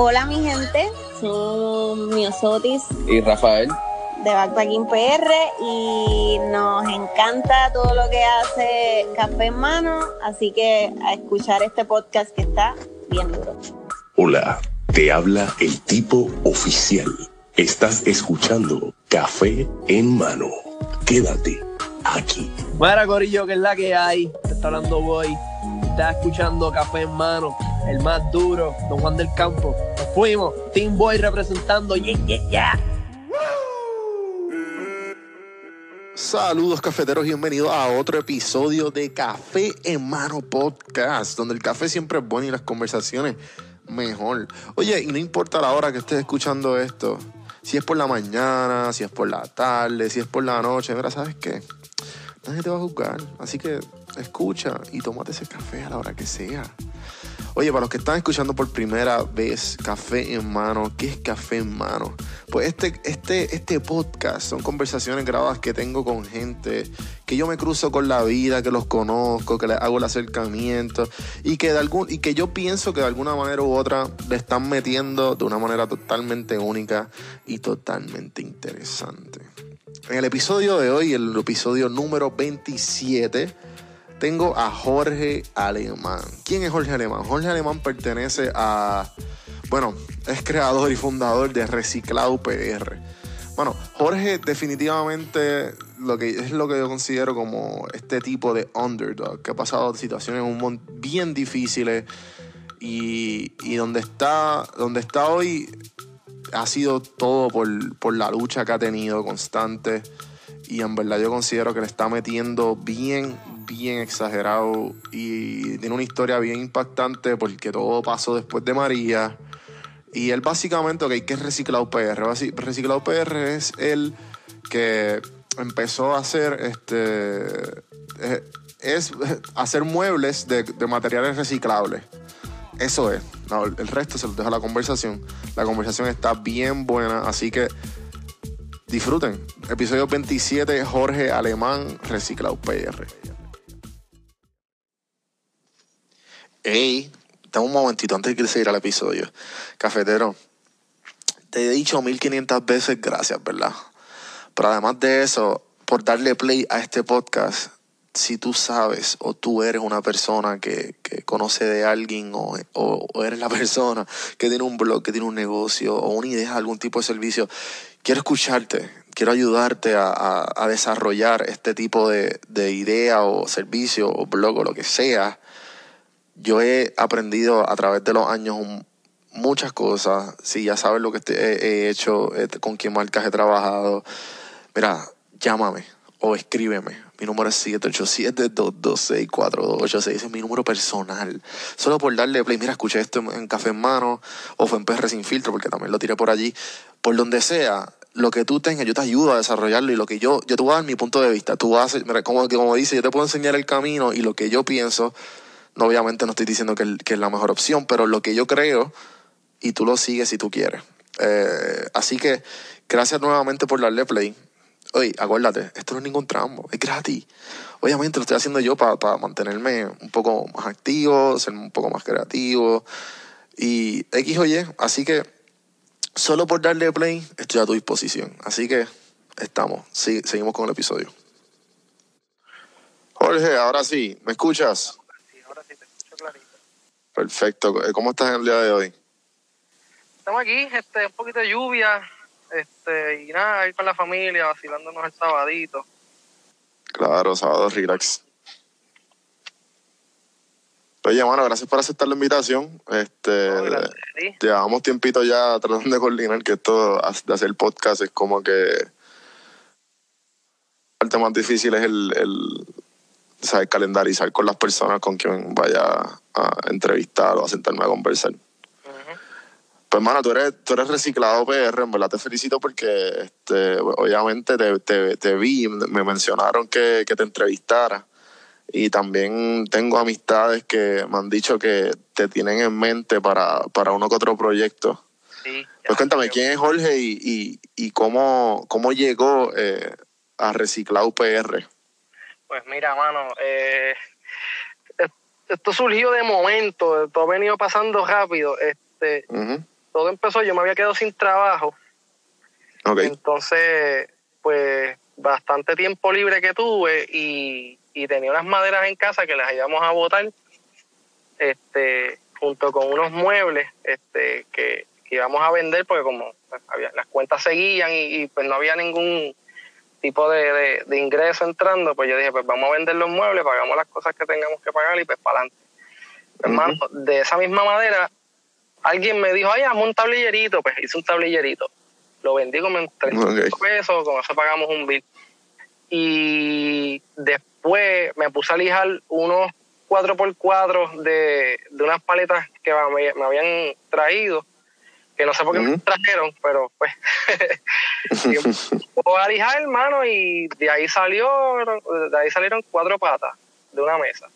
Hola mi gente, son Miosotis y Rafael de Backpacking PR y nos encanta todo lo que hace Café en Mano, así que a escuchar este podcast que está bien duro. Hola, te habla el tipo oficial. Estás escuchando Café en Mano. Quédate aquí. Mira, Corillo, que es la que hay. Te está hablando Boy. Estás escuchando Café en Mano, el más duro, Don Juan del Campo. Nos fuimos. Team Boy representando. Yeah, yeah, yeah. Saludos cafeteros y bienvenidos a otro episodio de Café en Mano Podcast, donde el café siempre es bueno y las conversaciones mejor. Oye, y no importa la hora que estés escuchando esto, si es por la mañana, si es por la tarde, si es por la noche, mira, ¿sabes qué? Nadie te va a juzgar, así que escucha y tómate ese café a la hora que sea. Oye, para los que están escuchando por primera vez Café en Mano, ¿qué es Café en Mano? Pues este, este, este podcast son conversaciones grabadas que tengo con gente que yo me cruzo con la vida, que los conozco, que les hago el acercamiento y que, de algún, y que yo pienso que de alguna manera u otra le están metiendo de una manera totalmente única y totalmente interesante. En el episodio de hoy, el episodio número 27, tengo a Jorge Alemán. ¿Quién es Jorge Alemán? Jorge Alemán pertenece a, bueno, es creador y fundador de Reciclado PR. Bueno, Jorge definitivamente lo que, es lo que yo considero como este tipo de underdog que ha pasado situaciones bien difíciles y, y donde, está, donde está hoy ha sido todo por, por la lucha que ha tenido constante y en verdad yo considero que le está metiendo bien, bien exagerado y tiene una historia bien impactante porque todo pasó después de María. Y él básicamente, ok, ¿qué es Reciclado PR? Reciclado PR es el que empezó a hacer este eh, es hacer muebles de, materiales reciclables. Eso es. el resto se lo deja la conversación. La conversación está bien buena, así que disfruten. Episodio 27, Jorge Alemán, Reciclado PR. Hey, dame un momentito antes de seguir al episodio. Cafetero, te he dicho 1500 veces gracias, ¿verdad? Pero además de eso, por darle play a este podcast, si tú sabes o tú eres una persona que, conoce de alguien o, o, eres la persona que tiene un blog, que tiene un negocio o una idea, algún tipo de servicio, quiero escucharte, quiero ayudarte a, a, desarrollar este tipo de, de idea o servicio o blog o lo que sea yo he aprendido a través de los años muchas cosas. Si ya sabes lo que he, hecho, eh, con quién marcas he trabajado, mira, llámame o escríbeme. Mi número es 787-226-4286. Ese es mi número personal. Solo por darle play. Mira, escuché esto en Café en Mano o fue en PR Sin Filtro, porque también lo tiré por allí. Por donde sea, lo que tú tengas, yo te ayudo a desarrollarlo y lo que yo, yo te voy a dar mi punto de vista. Tú vas a, como, como dice, yo te puedo enseñar el camino y lo que yo pienso obviamente no estoy diciendo que, es la mejor opción, pero lo que yo creo, y tú lo sigues si tú quieres. Eh, así que gracias nuevamente por darle play. Oye, acuérdate, esto no es ningún tramo, es gratis. Obviamente lo estoy haciendo yo para mantenerme un poco más activo, ser un poco más creativo y X o. Así que solo por darle play estoy a tu disposición. Así que estamos, sí, seguimos con el episodio. Jorge, ahora sí, ¿me escuchas? Perfecto. Eh, ¿Cómo estás en el día de hoy? Estamos aquí, este, un poquito de lluvia, este, y nada, ir con la familia, vacilándonos el sabadito. Claro, sábado relax. Oye, mano, gracias por aceptar la invitación. Este, llevamos tiempito ya tratando de coordinar que esto de hacer podcast es como que parte más difícil es el, el saber calendarizar con las personas con quien vaya a entrevistar o a sentarme a conversar. Pues, hermano, tú eres, tú eres reciclado PR, en verdad te felicito porque este, obviamente te, te, vi, me mencionaron que, que, te entrevistara y también tengo amistades que me han dicho que te tienen en mente para, para uno que otro proyecto. Sí, pues cuéntame, ¿quién es Jorge y, y, y cómo, cómo llegó eh, a Reciclado PR? Pues mira, mano, eh, esto surgió de momento, todo ha venido pasando rápido. Este, todo empezó, yo me había quedado sin trabajo. Ok. Entonces, pues bastante tiempo libre que tuve y, y tenía unas maderas en casa que las íbamos a botar este, junto con unos muebles este, que, que íbamos a vender porque como pues, había, las cuentas seguían y, y, pues no había ningún tipo de, de, de ingreso entrando, pues yo dije, pues vamos a vender los muebles, pagamos las cosas que tengamos que pagar y pues para adelante. Hermano, de esa misma madera, alguien me dijo, ay, hazme un tablillerito, pues hice un tablillerito. Lo vendí como en 35 Ok. pesos, con eso pagamos un bill. Y después me puse a lijar unos 4x4 de, de unas paletas que me, me habían traído, que no sé por qué me trajeron, pero pues y empezó a lijar, hermano, y de ahí salió, de ahí salieron cuatro patas de una mesa.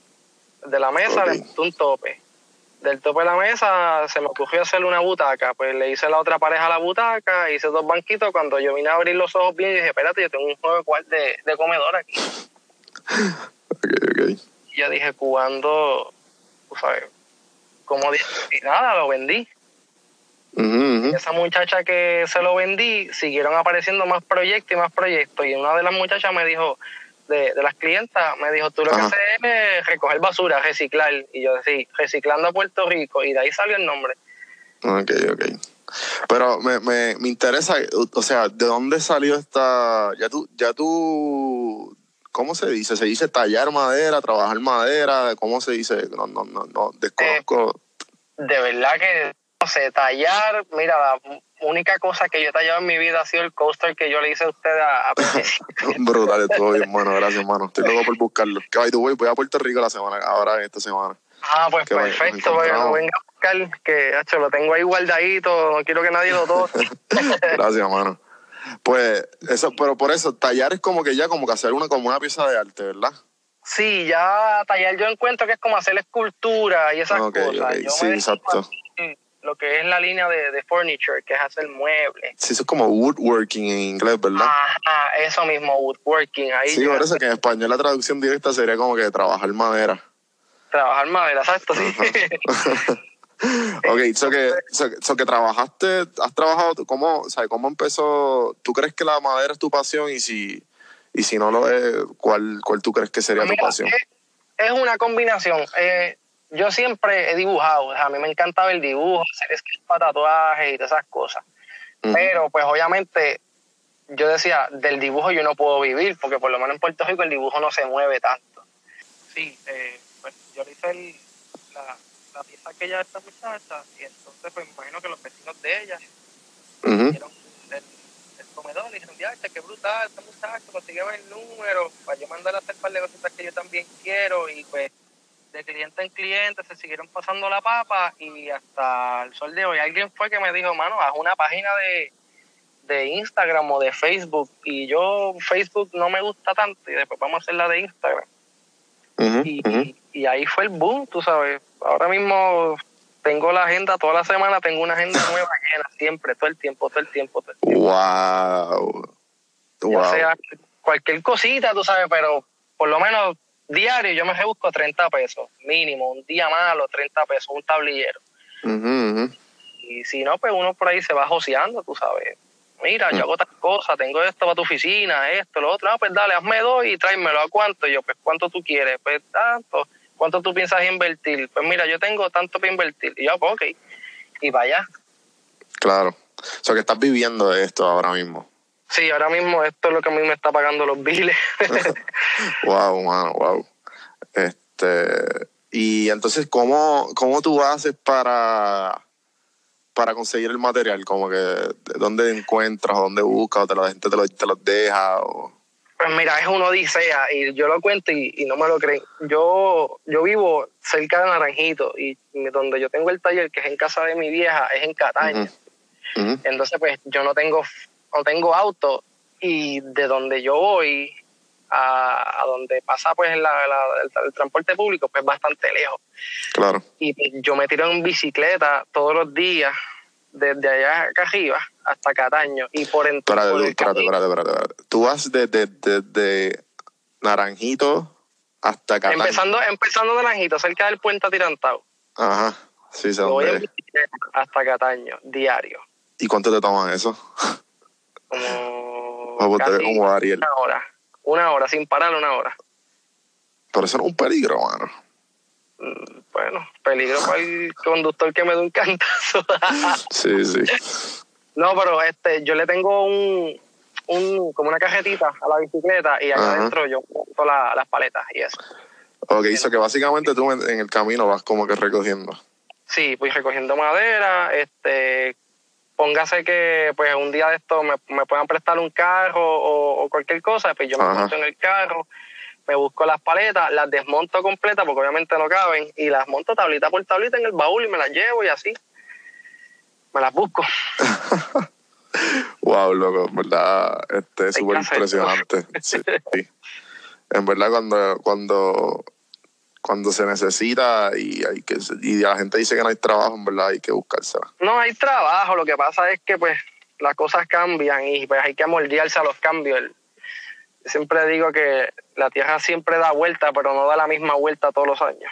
De la mesa Ok. le puse un tope. Del tope de la mesa se me ocurrió hacerle una butaca. Pues le hice la otra pareja a la butaca, hice dos banquitos. Cuando yo vine a abrir los ojos bien, dije, espérate, yo tengo un juego de, de, comedor aquí. Ok, ok. Y yo dije, ¿cuándo? Tú sabes, como dije, y nada, lo vendí. Esa muchacha que se lo vendí, siguieron apareciendo más proyectos y más proyectos. Y una de las muchachas me dijo, de, de las clientas, me dijo, tú lo Ajá. que haces es recoger basura, reciclar. Y yo decía, reciclando a Puerto Rico. Y de ahí salió el nombre. Ok, ok. Pero me, me, me interesa, o sea, ¿de dónde salió esta? Ya tú, ya tú, ¿cómo se dice? ¿Se dice tallar madera, trabajar madera? ¿Cómo se dice? No, no, no, no, desconozco. De verdad que, no sé, tallar, mira, la única cosa que yo he tallado en mi vida ha sido el coaster que yo le hice a usted a, a Brutal, estuvo bien, hermano. Gracias, hermano. Estoy loco por buscarlo. Que by the way, voy a Puerto Rico la semana, ahora esta semana. Ah, pues perfecto, porque venga a buscar, que hacho, lo tengo ahí guardadito, no quiero que nadie lo toque. Gracias, hermano. Pues, eso, pero por eso, tallar es como que ya como que hacer una, como una pieza de arte, ¿verdad? Sí, ya tallar yo encuentro que es como hacer escultura y esas cosas. ok, Yo sí, exacto. Lo que es la línea de, de furniture, que es hacer muebles. Sí, eso es como woodworking en inglés, ¿verdad? Ajá, eso mismo, woodworking. Ahí Sí, por eso que en español la traducción directa sería como que trabajar madera. trabajar madera, exacto, sí. Ok, so que, so, so que trabajaste, has trabajado, ¿cómo, o sea, cómo empezó? ¿Tú crees que la madera es tu pasión? Y si, y si no lo es, ¿cuál, cuál tú crees que sería tu pasión? Es, es una combinación. Eh, yo siempre he dibujado, o sea, a mí me encantaba el dibujo, hacer sketches para tatuajes y todas esas cosas. Pero pues obviamente yo decía, del dibujo yo no puedo vivir, porque por lo menos en Puerto Rico el dibujo no se mueve tanto. Sí, eh, pues yo le hice el- la, la pieza aquella de esta muchacha y entonces pues me imagino que los vecinos de ella el, el comedor y dijeron, ya, qué brutal, este muchacho, consiguió el número, para yo mandar a hacer un par de cositas que yo también quiero y pues de cliente en cliente se siguieron pasando la papa y hasta el sol de hoy alguien fue que me dijo, mano, haz una página de, de Instagram o de Facebook y yo Facebook no me gusta tanto y después vamos a hacer la de Instagram y, ahí fue el boom, tú sabes. Ahora mismo tengo la agenda, toda la semana tengo una agenda nueva llena, siempre, todo el tiempo, todo el tiempo. Todo el tiempo. Wow. Ya Wow. sea cualquier cosita, tú sabes, pero por lo menos diario yo me rebusco 30 pesos, mínimo, un día malo, 30 pesos, un tablillero. Y si no, pues uno por ahí se va joseando, tú sabes. Mira, yo hago tal cosa, tengo esto para tu oficina, esto, lo otro. Ah, pues dale, hazme dos y tráemelo. ¿A cuánto? Y yo, pues, ¿cuánto tú quieres? Pues, tanto. ¿Cuánto tú piensas invertir? Pues, mira, yo tengo tanto para invertir. Y yo, pues, ok. Y vaya. Claro. O sea, que estás viviendo de esto ahora mismo. Sí, ahora mismo esto es lo que a mí me está pagando los biles. Wow, mano, wow. Este, y entonces, ¿cómo, cómo tú haces para, para conseguir el material? Como que, ¿de ¿dónde encuentras? ¿Dónde buscas? ¿O te la gente te los te los deja? O... Pues mira, es una odisea y yo lo cuento y, y no me lo creen. Yo, yo vivo cerca de Naranjito y donde yo tengo el taller, que es en casa de mi vieja, es en Cataña. Entonces, pues yo no tengo, no tengo auto y de donde yo voy a, a donde pasa pues la- la- el, el transporte público, pues bastante lejos. Claro. Y yo me tiro en bicicleta todos los días, desde allá acá arriba hasta Cataño. Y por, en, Espérate, espérate, espérate. Tú vas desde de, de Naranjito hasta Cataño. empezando, empezando de Naranjito, cerca del puente atirantado. Ajá. Sí, Yo voy en bicicleta hasta Cataño, diario. ¿Y cuánto te toman eso? Como, casi Ariel. una hora. Una hora, sin parar una hora. Pero eso no es un peligro, mano. Mm, Bueno, peligro para el conductor que me dé un cantazo. Sí, sí. no, pero este, yo le tengo un, un como una cajetita a la bicicleta y acá Ajá. adentro yo monto la- las paletas y eso. Ok, hizo que básicamente tú en en el camino vas como que recogiendo. Sí, pues recogiendo madera, este, póngase que pues un día de esto me, me puedan prestar un carro o, o cualquier cosa, pues yo me Ajá. monto en el carro, me busco las paletas, las desmonto completas porque obviamente no caben y las monto tablita por tablita en el baúl y me las llevo y así. Me las busco. Wow, loco, en verdad, este, es súper impresionante. Sí, sí. En verdad, cuando, cuando, cuando se necesita y hay que y la gente dice que no hay trabajo, en verdad hay que buscársela. No hay trabajo, lo que pasa es que pues las cosas cambian y pues hay que moldearse a los cambios. Siempre digo que la Tierra siempre da vuelta, pero no da la misma vuelta todos los años.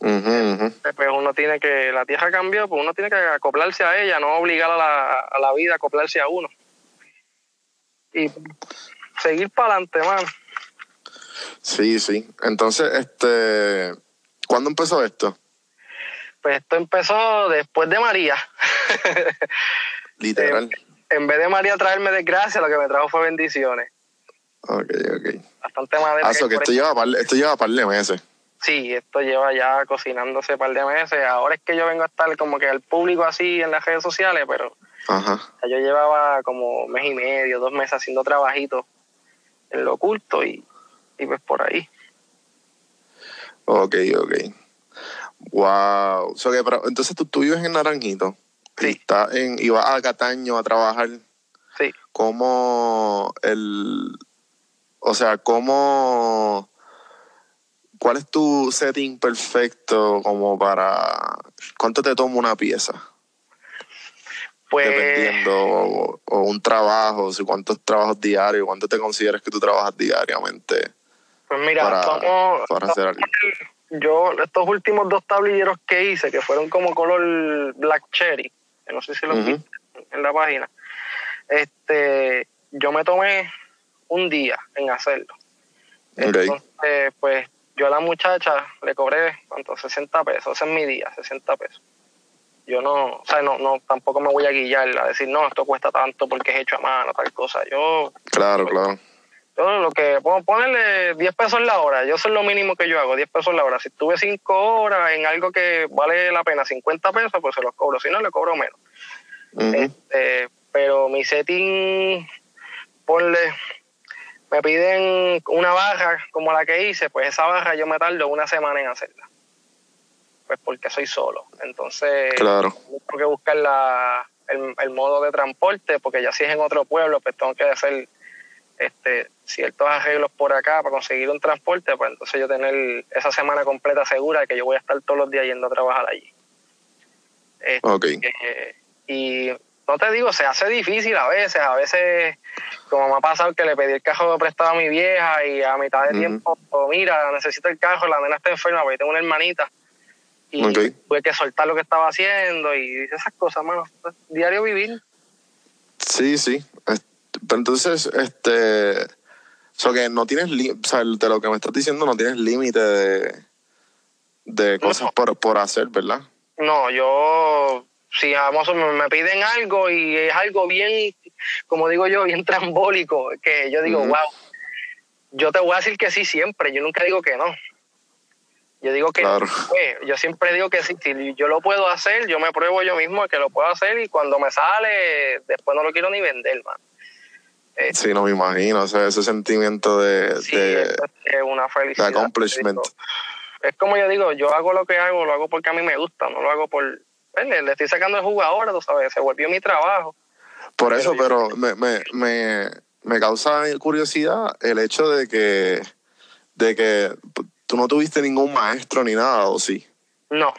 Pues uno tiene que, la tierra cambió, pues uno tiene que acoplarse a ella, no obligar a la, a la vida a acoplarse a uno. Y seguir para adelante, mano. Sí, sí. Entonces, este, ¿cuándo empezó esto? Pues esto empezó después de María. Literal. en vez de María traerme desgracia, lo que me trajo fue bendiciones. Ok, ok. Bastante madera. Ah, que esto lleva, par, esto lleva par de meses. Sí, esto lleva ya cocinándose un par de meses. Ahora es que yo vengo a estar como que al público así en las redes sociales, pero Ajá. yo llevaba como mes y medio, dos meses haciendo trabajitos en lo oculto y, y pues por ahí. Ok, ok. Wow. So que, pero, entonces tú, tú vives en Naranjito. Sí. Y, estás en, y vas a Cataño a trabajar. Sí. ¿Cómo el. O sea, cómo. ¿Cuál es tu setting perfecto como para. ¿Cuánto te toma una pieza? Pues Dependiendo. O, o un trabajo, si cuántos trabajos diarios, cuánto te consideras que tú trabajas diariamente Pues mira, para, vamos- para hacer algo. yo estos últimos dos tablilleros que hice, que fueron como color black cherry, que no sé si los Ujú. viste en la página, este, yo me tomé un día en hacerlo. Ok. Entonces, pues yo a la muchacha le cobré, ¿cuánto? 60 pesos, ese es mi día, 60 pesos. Yo no, o sea, no, no, tampoco me voy a guillar a decir, no, esto cuesta tanto porque es hecho a mano, tal cosa. Yo Claro, claro. Yo lo que puedo ponerle 10 pesos la hora, yo eso es lo mínimo que yo hago, 10 pesos la hora. Si estuve 5 horas en algo que vale la pena 50 pesos, pues se los cobro, si no le cobro menos. Este, pero mi setting, ponle, me piden una barra como la que hice, pues esa barra yo me tardo una semana en hacerla. Pues porque soy solo. Entonces, Claro. tengo que buscar la, el, el modo de transporte, porque ya si es en otro pueblo, pues tengo que hacer este, ciertos arreglos por acá para conseguir un transporte, pues entonces yo tener esa semana completa segura de que yo voy a estar todos los días yendo a trabajar allí. Este, Ok. eh, y no te digo, se hace difícil a veces, a veces, como me ha pasado que le pedí el carro prestado a mi vieja y a mitad de tiempo, oh, mira, necesito el carro, la nena está enferma, porque tengo una hermanita. Y tuve que soltar lo que estaba haciendo y esas cosas, mano. Diario vivir. Sí, sí. Pero entonces, este. O sea, que no tienes. O sea, de lo que me estás diciendo, no tienes límite de. de cosas No. por, por hacer, ¿verdad? No, yo, si vamos, me, me piden algo y es algo bien, como digo yo, bien trambólico, que yo digo, wow, yo te voy a decir que sí siempre, yo nunca digo que no. Yo digo que Claro. pues, yo siempre digo que sí, si yo lo puedo hacer, yo me pruebo yo mismo que lo puedo hacer y cuando me sale, después no lo quiero ni vender, man. Eh, Sí, no me imagino. O sea, ese sentimiento de. sí, de, es una felicidad. de accomplishment. Es como yo digo, yo hago lo que hago, lo hago porque a mí me gusta, no lo hago por... Le, estoy sacando el jugo ahora, tú sabes, se volvió mi trabajo. Por eso, Pero pero me, me, me, me causa curiosidad el hecho de que. de que tú no tuviste ningún maestro ni nada, ¿o sí? No,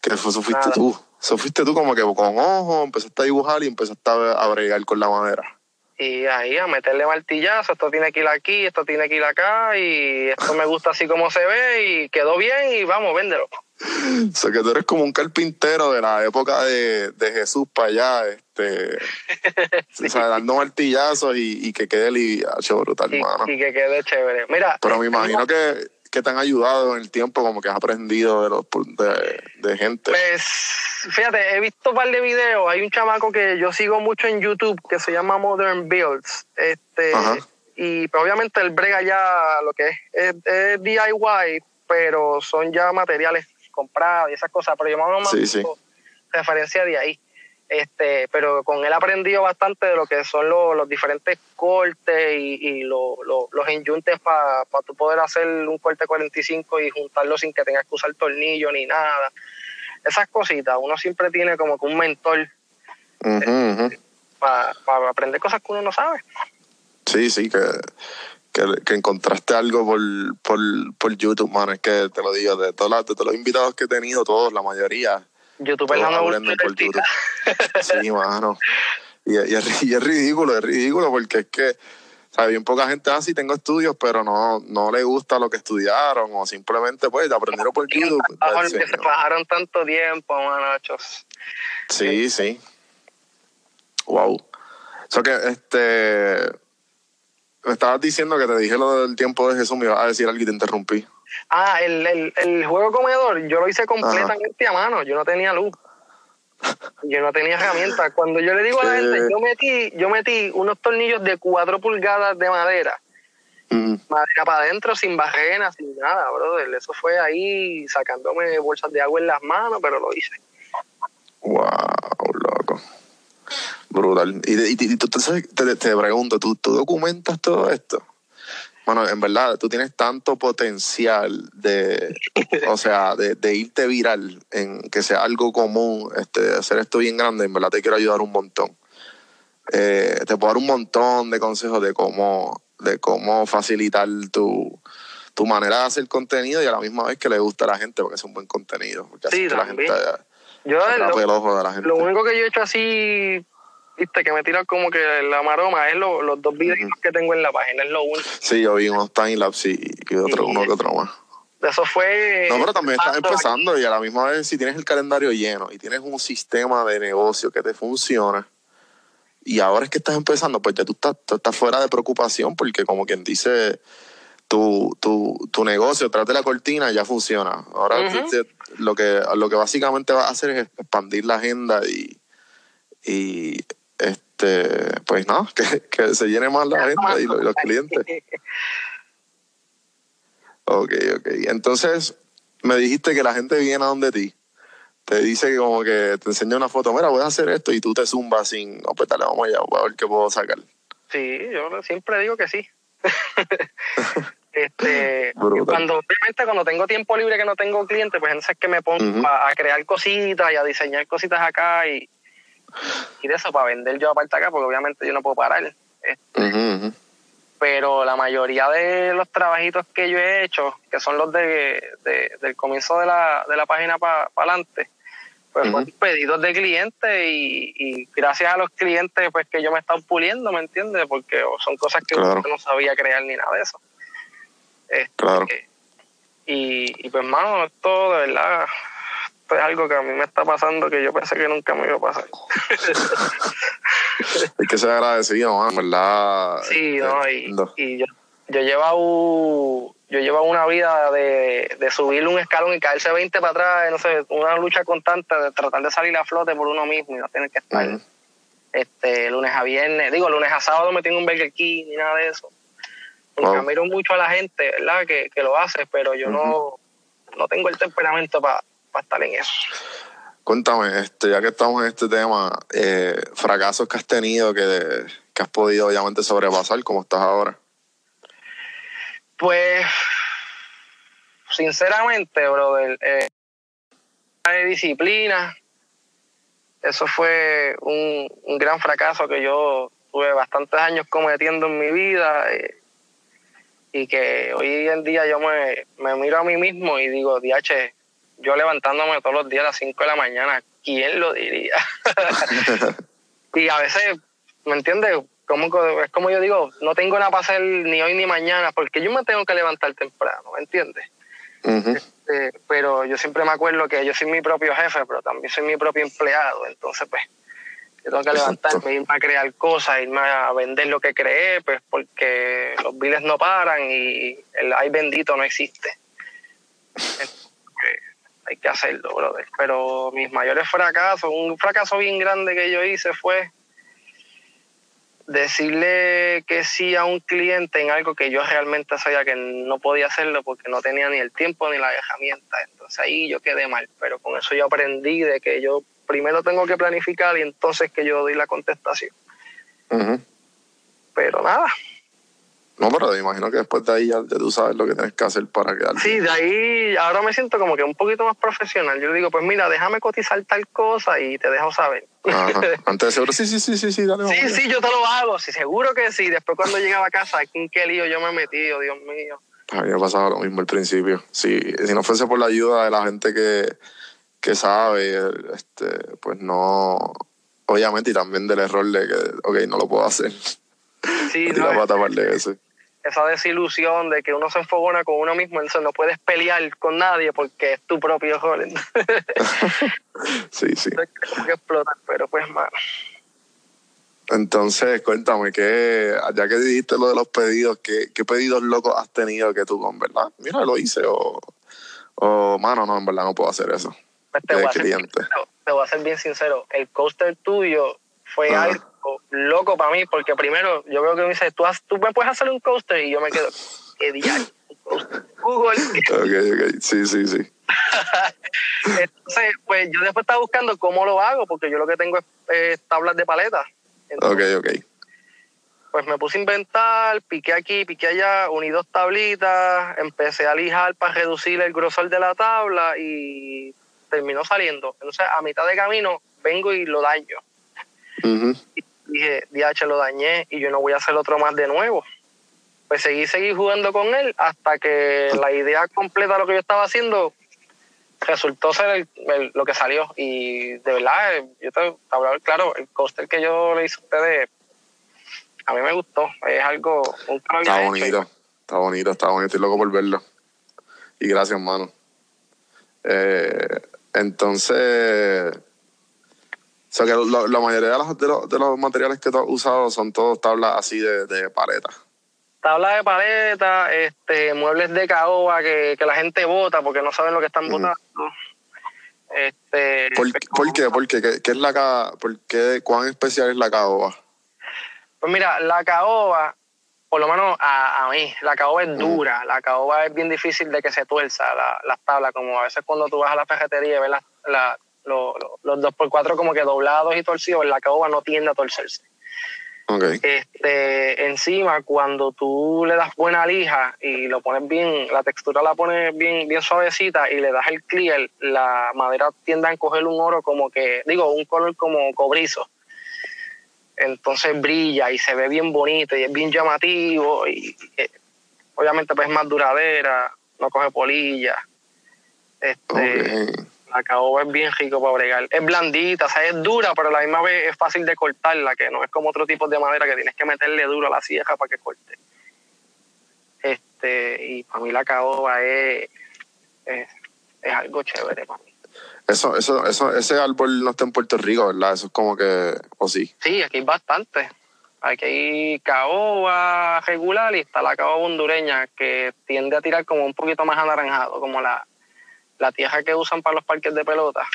Que eso fuiste Nada. tú. Eso fuiste tú como que con ojo, empezaste a dibujar y empezaste a, a bregar con la madera. Y ahí a meterle martillazo, esto tiene que ir aquí, esto tiene que ir acá, y esto me gusta así como se ve, y quedó bien, y vamos, véndelo. O sea, que tú eres como un carpintero de la época de, de Jesús para allá, este, o sea, dando martillazos y, y que quede liviacho, brutal, y, hermano. y que quede chévere. Mira, Pero me imagino que, que te han ayudado en el tiempo, como que has aprendido de, los, de, de gente. Pues, fíjate, he visto un par de videos. Hay un chamaco que yo sigo mucho en YouTube que se llama Modern Builds. Este, Ajá. y pues, obviamente él brega ya lo que es, es, es DIY, pero son ya materiales comprados y esas cosas. Pero yo más o menos Sí, sí. referencia de ahí. Este, pero con él aprendido bastante de lo que son los, los diferentes cortes y, y lo- lo- los enyuntes para tú poder hacer un corte 45 y juntarlo sin que tengas que usar tornillo ni nada. Esas cositas, uno siempre tiene como que un mentor ujú. para aprender cosas que uno no sabe. Sí, sí, que, que, que encontraste algo por, por, por YouTube, mano. Es que te lo digo, de todos, los, de todos los invitados que he tenido, todos, la mayoría, YouTube es la universidad. YouTube. Sí, mano. Y, y es, y es ridículo, es ridículo porque es que, sea, bien poca gente así, tengo estudios, pero no, no le gusta lo que estudiaron o simplemente, pues, aprendieron por YouTube. El el que se diseño. bajaron tanto tiempo, manachos. Sí, sí. Wow. So que, este, me estabas diciendo que te dije lo del tiempo de Jesús, me ibas a decir algo y te interrumpí. Ah, el, el, el juego comedor, yo lo hice completamente a mano, yo no tenía luz. Yo no tenía herramientas. Cuando yo le digo a la gente, yo metí, yo metí unos tornillos de 4 pulgadas de madera, Mm. madera para adentro, sin barrenas, sin nada, brother. Eso fue ahí sacándome bolsas de agua en las manos, pero lo hice. Wow, loco. Brutal. Y, de- y, y tú te, sabes- te, te pregunto, ¿tú, ¿tú documentas todo esto? Bueno, en verdad, tú tienes tanto potencial de, o sea, de, de irte viral, en que sea algo común, este, hacer esto bien grande, en verdad te quiero ayudar un montón. Eh, te puedo dar un montón de consejos de cómo, de cómo facilitar tu, tu manera de hacer contenido y a la misma vez que le gusta a la gente, porque es un buen contenido. Porque Sí, hace que la gente. Yo lo, el ojo de la gente. lo único que yo he hecho así, viste, que me tira como que la maroma, es lo- los dos videos que tengo en la página, es lo único. Sí, yo vi unos timelapse y, y otro, uno que otro más. Eso fue... No, pero también estás empezando y a la misma vez si tienes el calendario lleno y tienes un sistema de negocio que te funciona y ahora es que estás empezando, pues ya tú estás, tú estás fuera de preocupación porque como quien dice, tu, tu, tu negocio tras de la cortina ya funciona. Ahora lo, que, lo que básicamente vas a hacer es expandir la agenda y, y este pues no, que, que se llene más la agenda y los, y los clientes. Ok, ok. Entonces, me dijiste que la gente viene a donde ti. Te dice que como que te enseña una foto, mira, voy a hacer esto y tú te zumbas sin, oh, pues dale, vamos allá, voy a ver qué puedo sacar. Sí, yo siempre digo que sí. este, cuando obviamente cuando tengo tiempo libre que no tengo clientes, pues entonces es que me pongo a crear cositas y a diseñar cositas acá y, y de eso para vender yo aparte acá, porque obviamente yo no puedo parar. Este, pero la mayoría de los trabajitos que yo he hecho, que son los de, de- del comienzo de la, de la página para adelante, pues fueron pedidos de clientes y, y gracias a los clientes pues que yo me he estado puliendo, ¿me entiendes? Porque son cosas que Claro. uno no sabía crear ni nada de eso. Este, Claro. y, y pues, mano, esto de verdad, esto es algo que a mí me está pasando que yo pensé que nunca me iba a pasar. Hay que ser agradecido, man, ¿verdad? Sí, Este, no, y, yo, yo llevo yo llevo una vida de, de subir un escalón y caerse 20 para atrás, no sé, una lucha constante de tratar de salir a flote por uno mismo y no tener que estar este lunes a viernes, digo, lunes a sábado me tengo un Burger King ni nada de eso. Porque Wow. admiro mucho a la gente, ¿verdad? Que, que lo hace, pero yo no, no tengo el temperamento para estar en eso. Cuéntame, este, ya que estamos en este tema, eh, fracasos que has tenido que, que has podido obviamente sobrepasar, como estás ahora. Pues, sinceramente, brother, eh, de disciplina, eso fue un, un gran fracaso que yo tuve bastantes años cometiendo en mi vida eh, y que hoy en día yo me, me miro a mí mismo y digo, diache, yo levantándome todos los días a las 5 de la mañana, ¿quién lo diría? y a veces, ¿me entiendes? Como, es como yo digo, no tengo nada para hacer ni hoy ni mañana, porque yo me tengo que levantar temprano, ¿me entiendes? Este, pero yo siempre me acuerdo que yo soy mi propio jefe, pero también soy mi propio empleado. Entonces, pues, yo tengo que Exacto. levantarme, irme a crear cosas, irme a vender lo que creé, pues, porque los biles no paran y el ay bendito no existe. Entonces, hay que hacerlo, brother. Pero mis mayores fracasos, un fracaso bien grande que yo hice fue decirle que sí a un cliente en algo que yo realmente sabía que no podía hacerlo porque no tenía ni el tiempo ni la herramienta. Entonces ahí yo quedé mal, pero con eso yo aprendí de que yo primero tengo que planificar y entonces que yo doy la contestación. Pero nada, No, pero me imagino que después de ahí ya, tú sabes lo que tienes que hacer para quedar. sí, de ahí ahora me siento como que un poquito más profesional. Yo digo, pues mira, déjame cotizar tal cosa y te dejo saber. Ajá. Antes de seguro, sí, sí, sí, sí, sí, dale. Sí, sí, yo te lo hago, sí, seguro que sí. Después cuando llegaba a casa, aquí en qué lío yo me metí, oh, Dios mío. A mí me pasaba lo mismo al principio. Sí, si no fuese por la ayuda de la gente que, que sabe, este, pues no. Obviamente, y también del error de que, ok, no lo puedo hacer. Sí, no, la pata par de veces. Esa desilusión de que uno se enfogona con uno mismo, entonces no puedes pelear con nadie porque es tu propio error. Sí, sí. Entonces, como que explotar, pero pues, mano. Entonces, cuéntame, ¿qué, ya que dijiste lo de los pedidos, ¿qué, qué pedidos locos has tenido que tú con, verdad? Mira, lo hice, o, o mano, no, en verdad no puedo hacer eso. Pues te, De voy a ser bien cliente. sincero, te voy a ser bien sincero. El coaster tuyo fue Ajá. algo loco para mí, porque primero yo veo que me dice, ¿tú, has- tú me puedes hacer un coaster y yo me quedo, ¿qué coaster. Google. Ok, ok, sí, sí, sí. Entonces, pues yo después estaba buscando cómo lo hago, porque yo lo que tengo es eh, tablas de paleta. Entonces, Ok, ok. pues me puse a inventar, piqué aquí, piqué allá, uní dos tablitas, empecé a lijar para reducir el grosor de la tabla y terminó saliendo. Entonces, a mitad de camino, vengo y lo daño. Ujú. Y dije, DH, lo dañé y yo no voy a hacer otro más de nuevo. Pues seguí, seguí jugando con él hasta que la idea completa de lo que yo estaba haciendo resultó ser el- el- lo que salió. Y de verdad, eh, yo te, te hablaba, claro, el coaster que yo le hice a ustedes, a mí me gustó. Es algo, un Está hecho. bonito, está bonito, está bonito. Estoy loco por verlo. Y gracias, hermano. Eh, entonces, o sea que lo- la mayoría de los, de, los, de los materiales que tú has usado son todos tablas así de, de paleta. Tabla de paleta, este, muebles de caoba que, que la gente bota porque no saben lo que están botando. Este, ¿Por, por qué? ¿Por qué? ¿Qué, qué es la ca- por qué? ¿Cuán especial es la caoba? Pues mira, la caoba, por lo menos a, a mí, la caoba es dura. La caoba es bien difícil de que se tuerza la- las tablas, como a veces cuando tú vas a la ferretería y ves la- la- lo- lo- los 2x4 como que doblados y torcidos, la caoba no tiende a torcerse. Ok. Este, encima, cuando tú le das buena lija y lo pones bien, la textura la pones bien, bien suavecita y le das el clear, la madera tiende a coger un oro como que, digo, un color como cobrizo. Entonces brilla y se ve bien bonito y es bien llamativo y eh, obviamente pues es más duradera, no coge polilla. Este, Ok. La caoba es bien rico para bregar. Es blandita, o sea, es dura, pero a la misma vez es fácil de cortarla, que no es como otro tipo de madera que tienes que meterle duro a la sieja para que corte. Este, y para mí la caoba es, es, es algo chévere para mí. Eso, eso, eso, ese árbol no está en Puerto Rico, ¿verdad? Eso es como que, o sí. Sí, aquí hay bastante. Aquí hay caoba regular y está la caoba hondureña que tiende a tirar como un poquito más anaranjado, como la, la tierra que usan para los parques de pelota.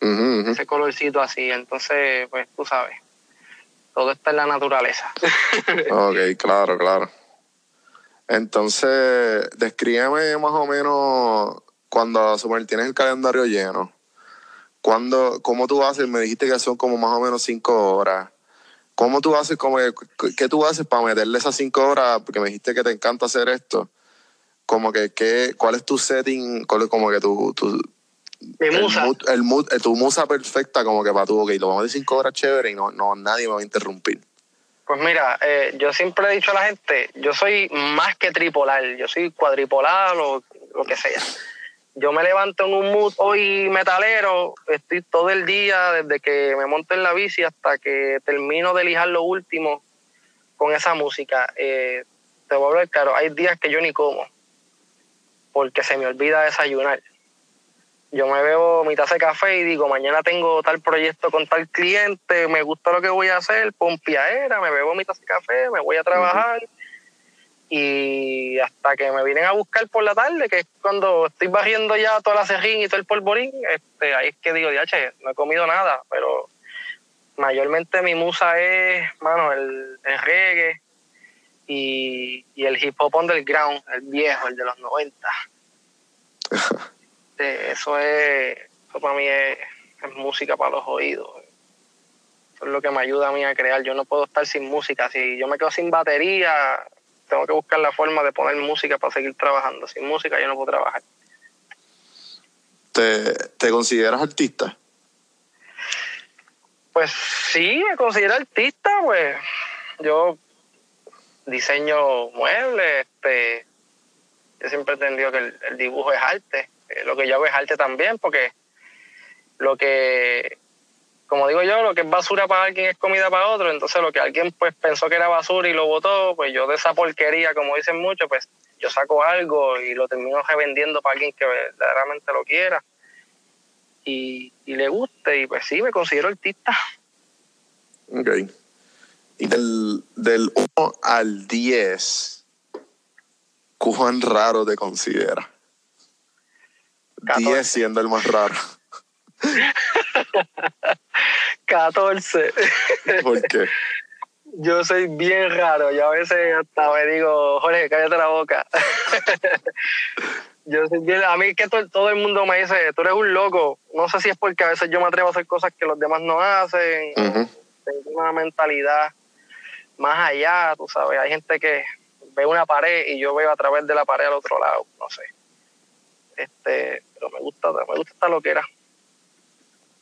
Ese colorcito así. Entonces, pues tú sabes, todo está en la naturaleza. Ok, claro, claro. Entonces, descríbeme más o menos cuando super, tienes el calendario lleno. Cuando, ¿Cómo tú haces? Me dijiste que son como más o menos cinco horas. ¿Cómo tú haces? Como, ¿Qué tú haces para meterle esas cinco horas? Porque me dijiste que te encanta hacer esto. Como que, ¿qué, ¿cuál es tu setting? ¿Cuál es como que tu, tu, Mi el musa. mood- el mood- eh, tu musa perfecta como que para tu, ok, lo vamos de cinco horas chévere y no, no nadie me va a interrumpir. Pues mira, eh, yo siempre he dicho a la gente, yo soy más que tripolar, yo soy cuadripolar o lo que sea. Yo me levanto en un mood hoy metalero, estoy todo el día desde que me monto en la bici hasta que termino de lijar lo último con esa música. Eh, te voy a hablar claro, hay días que yo ni como. Porque se me olvida desayunar. Yo me bebo mi taza de café y digo, mañana tengo tal proyecto con tal cliente, me gusta lo que voy a hacer, pompiadera, me bebo mi taza de café, me voy a trabajar. Y hasta que me vienen a buscar por la tarde, que es cuando estoy barriendo ya toda la cerrín y todo el polvorín, este, ahí es que digo, che, no he comido nada, pero mayormente mi musa es, mano, el, el reggae y, y, el hip hop underground, el viejo, el de los 90. eso es, eso para mí es, es, música para los oídos. Eso es lo que me ayuda a mí a crear. Yo no puedo estar sin música. Si yo me quedo sin batería, tengo que buscar la forma de poner música para seguir trabajando. Sin música yo no puedo trabajar. ¿Te, te consideras artista? Pues sí, me considero artista, pues yo diseño muebles, este, yo siempre he entendido que el, dibujo es arte, eh, lo que yo hago es arte también, porque lo que, como digo yo, lo que es basura para alguien es comida para otro, entonces lo que alguien pues pensó que era basura y lo botó, pues yo de esa porquería, como dicen muchos, pues yo saco algo y lo termino revendiendo para alguien que verdaderamente lo quiera y, y le guste, y pues sí, me considero artista. Ok. Y del, del 1 al 10, ¿cuán raro te considera? 10 siendo el más raro. 14. ¿Por qué? Yo soy bien raro. Yo a veces hasta me digo, Jorge, cállate la boca. yo soy bien, a mí que todo, todo, el mundo me dice, tú eres un loco. No sé si es porque a veces yo me atrevo a hacer cosas que los demás no hacen. Uh -huh. Tengo una mentalidad más allá, tú sabes. Hay gente que ve una pared y yo veo a través de la pared al otro lado, no sé. Este, pero me gusta, me gusta esta loquera.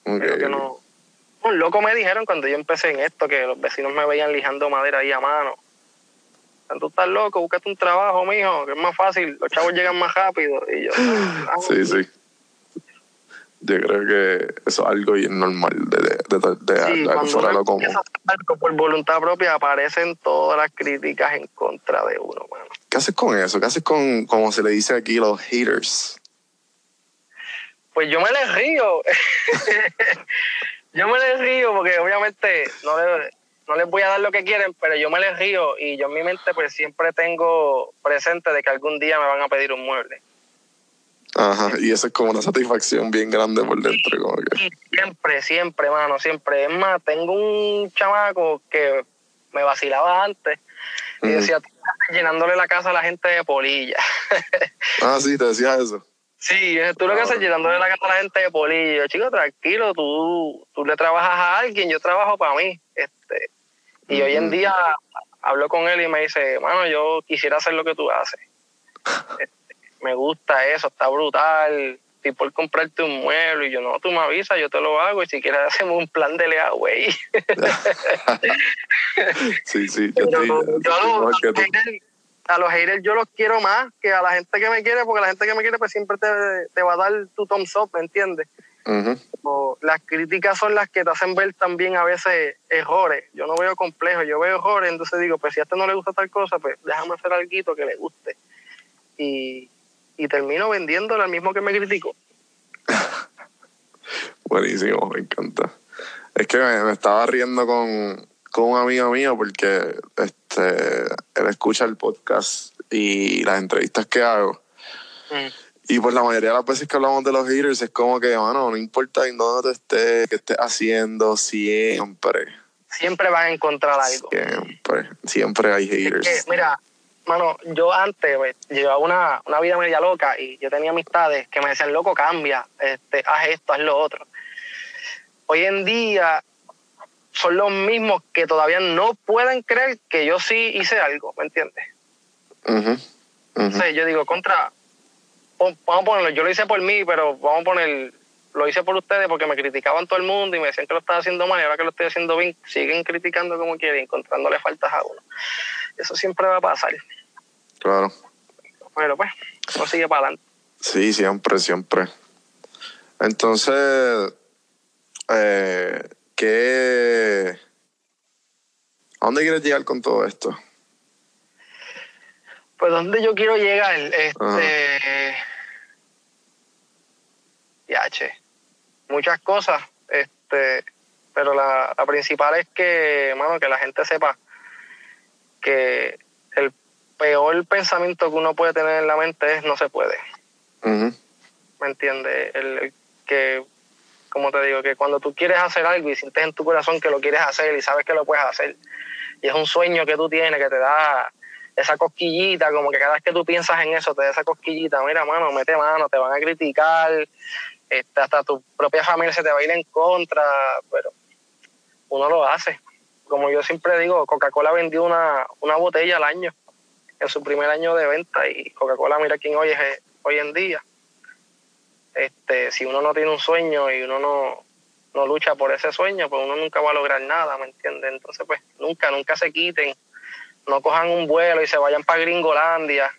Okay. que no, un loco me dijeron cuando yo empecé en esto que los vecinos me veían lijando madera ahí a mano. Tú estás loco, búscate un trabajo, mijo, que es más fácil, los chavos llegan más rápido. Y yo, ah, sí, sí. Yo creo que eso es algo bien normal de, de, de, de, sí, de fuera lo común. Por voluntad propia aparecen todas las críticas en contra de uno, mano. ¿Qué haces con eso? ¿Qué haces con, como se le dice aquí, los haters? Pues yo me les río. yo me les río porque obviamente no les, no les voy a dar lo que quieren, pero yo me les río y yo en mi mente pues siempre tengo presente de que algún día me van a pedir un mueble. Ajá, y eso es como una satisfacción bien grande por dentro. Como que... Siempre, siempre, mano, siempre. Es más, tengo un chamaco que me vacilaba antes y decía, tú estás llenándole la casa a la gente de polilla. ah, sí, te decía eso. Sí, tú lo que haces llenándole la casa a la gente de polilla. Yo, chico, tranquilo, tú, tú le trabajas a alguien, yo trabajo para mí. Este, y hoy en día hablo con él y me dice, mano, yo quisiera hacer lo que tú haces. me gusta eso, está brutal. Y por comprarte un mueble, y yo no, tú me avisas, yo te lo hago, y si quieres hacemos un plan de lea, güey. sí, sí, yo, Pero, yo yo a, los haters, a los haters yo los quiero más que a la gente que me quiere, porque la gente que me quiere pues siempre te, te va a dar tu thumbs up, ¿me entiendes? Uh -huh. las críticas son las que te hacen ver también a veces errores. Yo no veo complejos, yo veo errores, entonces digo, pues si a este no le gusta tal cosa, pues déjame hacer algo que le guste. Y, y termino vendiéndole al mismo que me criticó. Buenísimo, me encanta. Es que me, me, estaba riendo con, con un amigo mío porque este, él escucha el podcast y las entrevistas que hago. Mm. Y por la mayoría de las veces que hablamos de los haters es como que, mano, no importa en dónde te estés, qué estés haciendo, siempre. Siempre van a encontrar algo. Siempre, siempre hay haters. Es que, mira, mano, yo antes pues, llevaba una, una vida media loca y yo tenía amistades que me decían, loco, cambia, este, haz esto, haz lo otro. Hoy en día son los mismos que todavía no pueden creer que yo sí hice algo, ¿me entiendes? Uh -huh. Uh -huh. Entonces yo digo, contra, vamos a ponerlo, yo lo hice por mí, pero vamos a poner, lo hice por ustedes porque me criticaban todo el mundo y me decían que lo estaba haciendo mal y ahora que lo estoy haciendo bien, siguen criticando como quieren, encontrándole faltas a uno. Eso siempre va a pasar. Claro. Pero pues, no sigue para adelante. Sí, siempre, siempre. Entonces, eh, ¿qué, ¿a dónde quieres llegar con todo esto? Pues, ¿dónde yo quiero llegar? Este. Ya, che. Muchas cosas. Este. Pero la, la principal es que, mano, que la gente sepa que el peor pensamiento que uno puede tener en la mente es no se puede. ¿Me entiendes? El, que, como te digo, que cuando tú quieres hacer algo y sientes en tu corazón que lo quieres hacer y sabes que lo puedes hacer, y es un sueño que tú tienes que te da esa cosquillita, como que cada vez que tú piensas en eso te da esa cosquillita, mira, mano, mete mano, te van a criticar, este, hasta tu propia familia se te va a ir en contra, pero uno lo hace. Como yo siempre digo, Coca-Cola vendió una, una botella al año en su primer año de venta y Coca-Cola mira quién hoy es hoy en día. Este, si uno no tiene un sueño y uno no, no lucha por ese sueño, pues uno nunca va a lograr nada, ¿me entiendes? Entonces, pues nunca, nunca se quiten, no cojan un vuelo y se vayan para Gringolandia,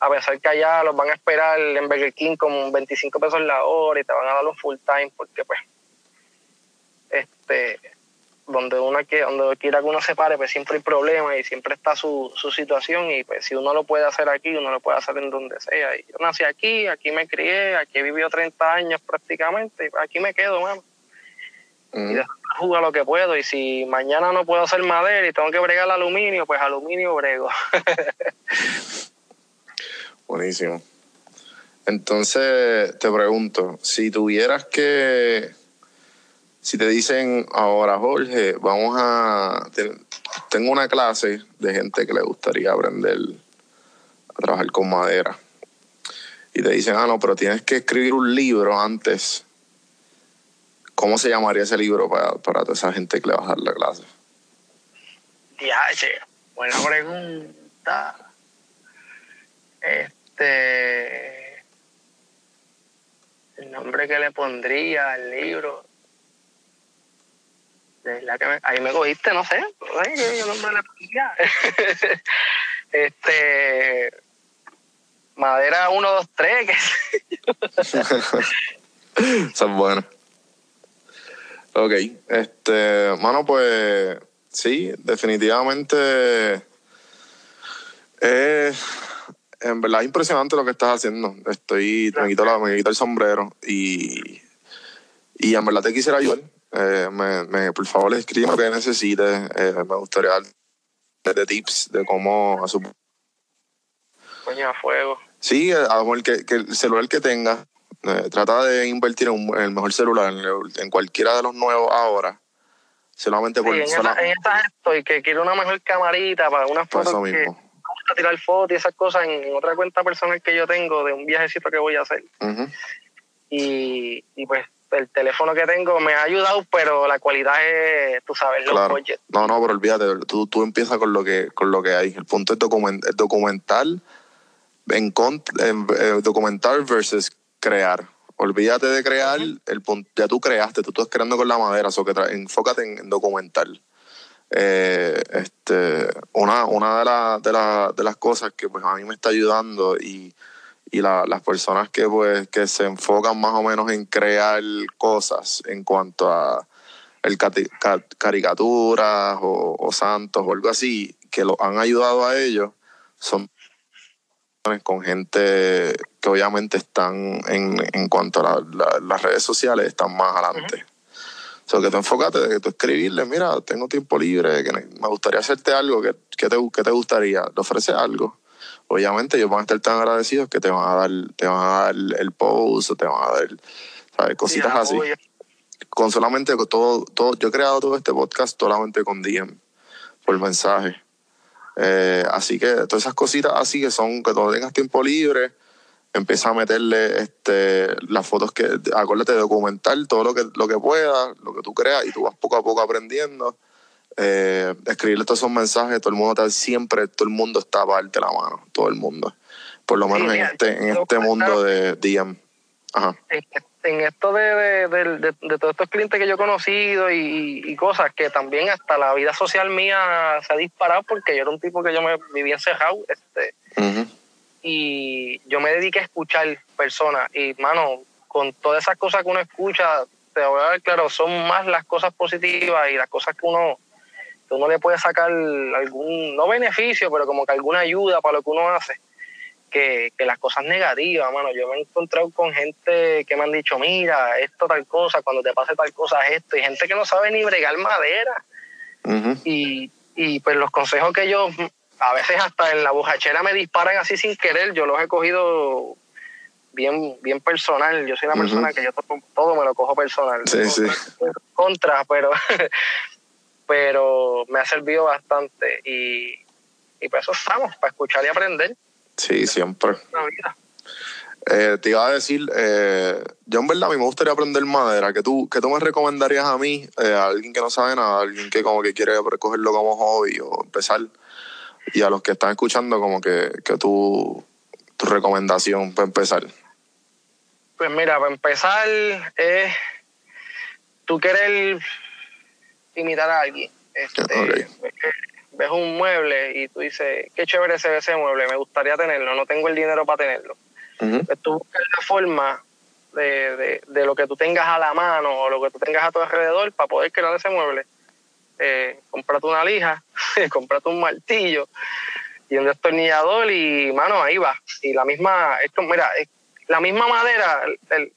a pesar que allá los van a esperar en Burger King con 25 pesos la hora y te van a dar los full time, porque pues, este, donde uno que donde quiera que uno se pare, pues siempre hay problemas y siempre está su, su situación y pues si uno lo puede hacer aquí, uno lo puede hacer en donde sea. Y yo nací aquí, aquí me crié, aquí he vivido 30 años prácticamente, y aquí me quedo, mano. Y jugar lo que puedo. Y si mañana no puedo hacer madera y tengo que bregar el aluminio, pues aluminio brego. Buenísimo. Entonces, te pregunto, si tuvieras que si te dicen ahora, Jorge, vamos a. Tengo una clase de gente que le gustaría aprender a trabajar con madera. Y te dicen, ah, no, pero tienes que escribir un libro antes. ¿Cómo se llamaría ese libro para, para toda esa gente que le va a dar la clase? Diache, buena pregunta. Este. El nombre que le pondría al libro que ahí me cogiste, no sé, ¿qué nombre le este. Madera 1, 2, 3, que Eso es bueno. Ok, este, mano, pues sí, definitivamente es en verdad impresionante lo que estás haciendo. Estoy, me quito, la, me quito el sombrero y, y en verdad te quisiera ayudar. Eh, me, me, por favor, escribe lo que necesites. Eh, me gustaría de tips de cómo a su... Coño, a fuego. Sí, a lo mejor que, que el celular que tengas, eh, trata de invertir en, el mejor celular, en, cualquiera de los nuevos ahora. Solamente por... Sí, en, esa, en estoy, que quiero una mejor camarita para una foto que gusta tirar fotos y esas cosas en, otra cuenta personal que yo tengo de un viajecito que voy a hacer. y, y pues el teléfono que tengo me ha ayudado, pero la cualidad es, tú sabes, los claro. No, no, pero olvídate, tú, tú empiezas con lo que con lo que hay. El punto es document, documental en, en, eh, documental versus crear. Olvídate de crear, el punto, ya tú creaste, tú estás creando con la madera, so que enfócate en, documental. Eh, este, una una de, la, de, la, de las cosas que pues a mí me está ayudando y y las personas que pues que se enfocan más o menos en crear cosas en cuanto a el caricaturas o, santos o algo así que lo han ayudado a ellos son con gente que obviamente están en, en cuanto a las redes sociales están más adelante. O sea, que tú enfócate de que tú escribirle, mira, tengo tiempo libre, que me gustaría hacerte algo, que, que te, que te gustaría? ¿Le ofreces algo? Obviamente ellos van a estar tan agradecidos que te van a dar, te van a dar el post te van a dar ¿sabes? cositas así. Con solamente todo, todo, yo he creado todo este podcast solamente con DM, por mensaje. Eh, así que todas esas cositas así que son que cuando tengas tiempo libre, empieza a meterle este, las fotos que, acuérdate de documentar todo lo que, lo que puedas, lo que tú creas, y tú vas poco a poco aprendiendo eh, escribirle todos esos mensajes, todo el mundo está siempre, todo el mundo está a darte la mano, todo el mundo. Por lo menos en este, en este mundo de DM. Ajá. En, esto de, de, todos estos clientes que yo he conocido y, cosas que también hasta la vida social mía se ha disparado porque yo era un tipo que yo me vivía encerrado. Este, Y yo me dediqué a escuchar personas. Y, mano, con todas esas cosas que uno escucha, te voy a ver claro, son más las cosas positivas y las cosas que uno que uno le puede sacar algún, no beneficio, pero como que alguna ayuda para lo que uno hace, que, que las cosas negativas, mano. Yo me he encontrado con gente que me han dicho, mira, esto tal cosa, cuando te pase tal cosa esto, y gente que no sabe ni bregar madera. y, y pues los consejos que yo a veces hasta en la bojachera me disparan así sin querer, yo los he cogido bien, bien personal. Yo soy una persona que yo todo, me lo cojo personal. Sí, sí. Contra, pero, pero me ha servido bastante y, y por eso estamos, para escuchar y aprender. Sí, siempre. Eh, te iba a decir, eh, yo en verdad a mí me gustaría aprender madera. ¿Qué tú, qué tú me recomendarías a mí, eh, a alguien que no sabe nada, a alguien que como que quiere cogerlo como hobby o empezar? Y a los que están escuchando, como que, que tu, tu recomendación para empezar. Pues mira, para empezar, tú quieres imitar a alguien. Este, ves, un mueble y tú dices, qué chévere se ve ese mueble, me gustaría tenerlo, no tengo el dinero para tenerlo. Pues tú buscas la forma de, de, lo que tú tengas a la mano o lo que tú tengas a tu alrededor para poder crear ese mueble. Eh, comprate una lija, comprate un martillo y un destornillador y, mano, ahí va. Y la misma, esto, mira, la misma madera, el,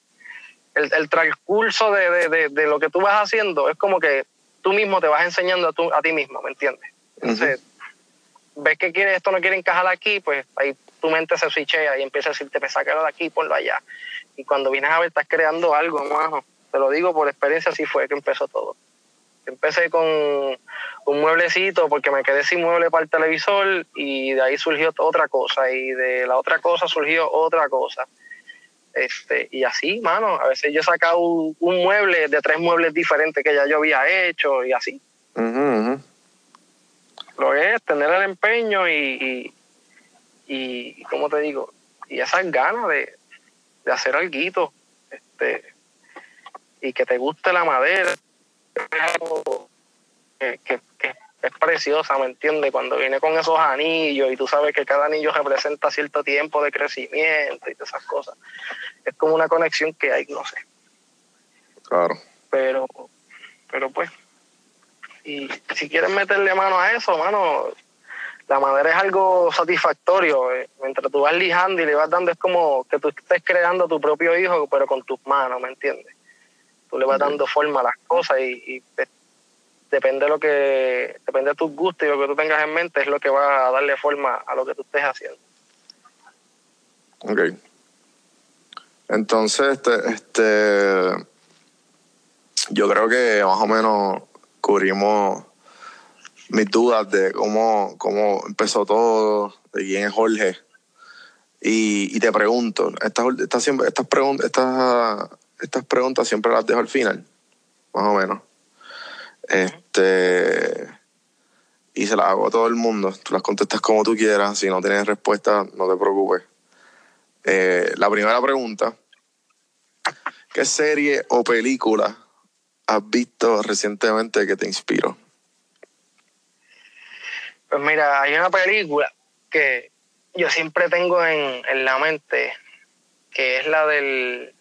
el, transcurso de, de, de, lo que tú vas haciendo es como que tú mismo te vas enseñando a, a ti mismo, ¿me entiendes? Entonces, ves que quiere, esto no quiere encajar aquí, pues ahí tu mente se switchea y empieza a decirte, pues sácalo de aquí, ponlo allá. Y cuando vienes a ver, estás creando algo, majo. Te lo digo por experiencia, así fue que empezó todo. Empecé con un mueblecito porque me quedé sin mueble para el televisor y de ahí surgió otra cosa y de la otra cosa surgió otra cosa. Este, y así, mano, a veces yo he sacado un, mueble de tres muebles diferentes que ya yo había hecho y así. Lo es tener el empeño y, y, ¿cómo te digo? Y esas ganas de, de hacer algo, este, y que te guste la madera, que, que, que es preciosa, ¿me entiendes? Cuando viene con esos anillos y tú sabes que cada anillo representa cierto tiempo de crecimiento y todas esas cosas. Es como una conexión que hay, no sé. Claro. Pero, pero pues, y si quieres meterle mano a eso, mano, la madera es algo satisfactorio. Eh. Mientras tú vas lijando y le vas dando, es como que tú estés creando tu propio hijo, pero con tus manos, ¿me entiendes? Tú le vas dando forma a las cosas y, y depende de lo que depende de tus gustos y lo que tú tengas en mente es lo que va a darle forma a lo que tú estés haciendo. Ok. Entonces, este, este yo creo que más o menos cubrimos mis dudas de cómo, cómo empezó todo, de quién es Jorge. Y, y te pregunto, estas, estas, estas, preguntas, estas, estas preguntas siempre las dejo al final, más o menos. Este, y se las hago a todo el mundo. Tú las contestas como tú quieras. Si no tienes respuesta, no te preocupes. Eh, la primera pregunta: ¿Qué serie o película has visto recientemente que te inspiró? Pues mira, hay una película que yo siempre tengo en, en la mente, que es la del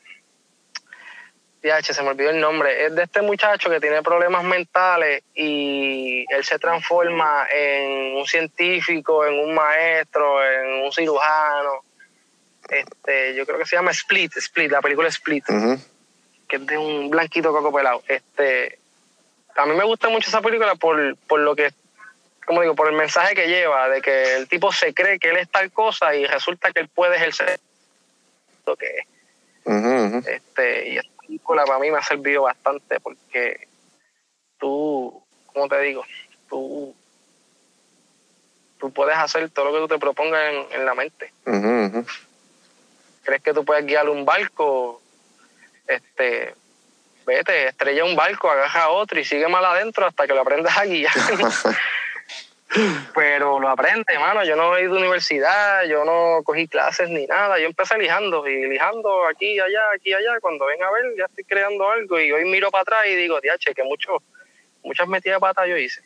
se me olvidó el nombre, es de este muchacho que tiene problemas mentales y él se transforma en un científico, en un maestro, en un cirujano. Este, yo creo que se llama Split, Split, la película Split, que es de un blanquito coco pelado. Este, a mí me gusta mucho esa película por, por lo que, como digo, por el mensaje que lleva, de que el tipo se cree que él es tal cosa y resulta que él puede ejercer lo que es. Este, y película para mí me ha servido bastante porque tú, como te digo, tú, tú puedes hacer todo lo que tú te propongas en, la mente. ¿Crees que tú puedes guiar un barco? Este, vete, estrella un barco, agarra a otro y sigue mal adentro hasta que lo aprendas a guiar. pero lo aprende, mano. Yo no he ido a universidad, yo no cogí clases ni nada. Yo empecé lijando y lijando aquí, allá, aquí, allá. Cuando ven a ver, ya estoy creando algo y hoy miro para atrás y digo, diache, que mucho, muchas metidas de pata yo hice.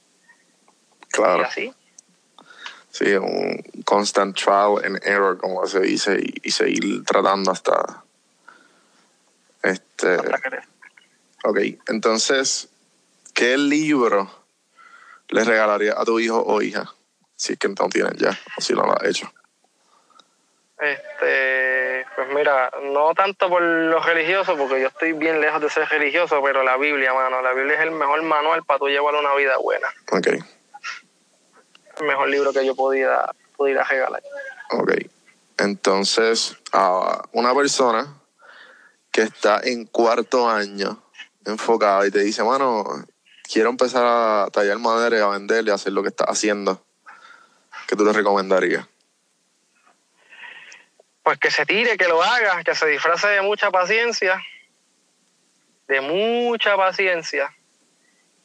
Claro. Y así. Sí, un constant trial and error, como se dice, y, seguir tratando hasta. Este. Ok, entonces, ¿qué libro le regalarías a tu hijo o hija? Si es que no tienes ya, o si no lo has hecho. Este, pues mira, no tanto por lo religioso, porque yo estoy bien lejos de ser religioso, pero la Biblia, mano, la Biblia es el mejor manual para tú llevar una vida buena. Ok, El mejor libro que yo pudiera, pudiera regalar. ok. Entonces, a una persona que está en cuarto año enfocada y te dice, mano, quiero empezar a tallar madera y a vender y a hacer lo que estás haciendo, ¿qué tú le recomendarías? Pues que se tire, que lo haga, que se disfrace de mucha paciencia, de mucha paciencia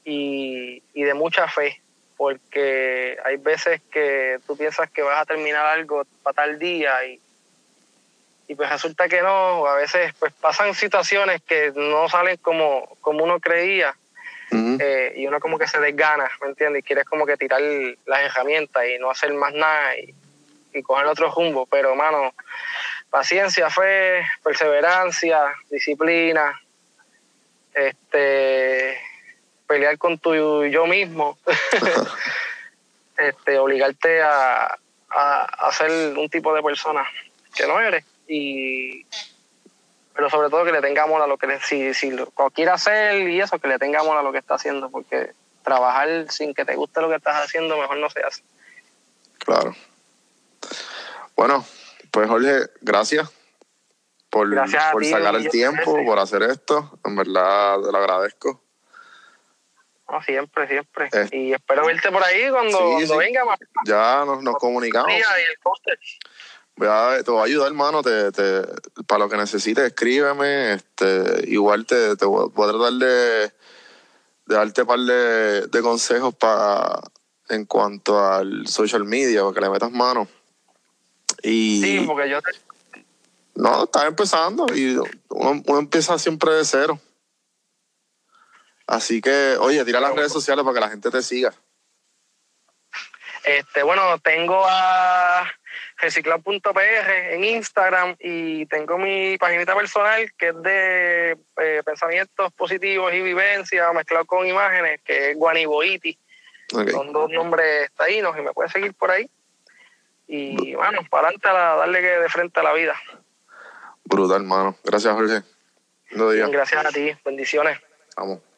y, y de mucha fe, porque hay veces que tú piensas que vas a terminar algo para tal día y, y pues resulta que no, a veces pues pasan situaciones que no salen como, como uno creía Eh, y uno como que se desgana, ¿me entiendes? Y quieres como que tirar las herramientas y no hacer más nada y, y coger otro rumbo. Pero, mano, paciencia, fe, perseverancia, disciplina, este, pelear con tu yo mismo, este, obligarte a, a, a ser un tipo de persona que no eres y pero sobre todo que le tenga amor a lo que le, si, si lo quiere hacer y eso, que le tenga amor a lo que está haciendo, porque trabajar sin que te guste lo que estás haciendo, mejor no se hace. Claro. Bueno, pues Jorge, gracias por, Gracias por ti, sacar el tiempo, por hacer esto. En verdad te lo agradezco. No, siempre, siempre. Eh. Y espero verte por ahí cuando, Sí, cuando sí. venga más Ya nos, nos comunicamos. y el. Voy a- te voy a ayudar, hermano. Te, te- para lo que necesites, escríbeme. Este, igual te, te voy, voy a tratar de, de darte un par de, de consejos para en cuanto al social media, para que le metas mano. Y Sí, porque yo te, no, estás empezando y uno, uno empieza siempre de cero. Así que, oye, tira las redes sociales para que la gente te siga. Este, bueno, tengo a reciclar.pr en Instagram y tengo mi paginita personal que es de eh, pensamientos positivos y vivencias mezclado con imágenes, que es Guaniboiti. Son dos nombres taínos y me puedes seguir por ahí. Y bueno, para adelante a darle que de frente a la vida. Brutal, hermano. Gracias, Jorge. Gracias a ti, bendiciones. Vamos.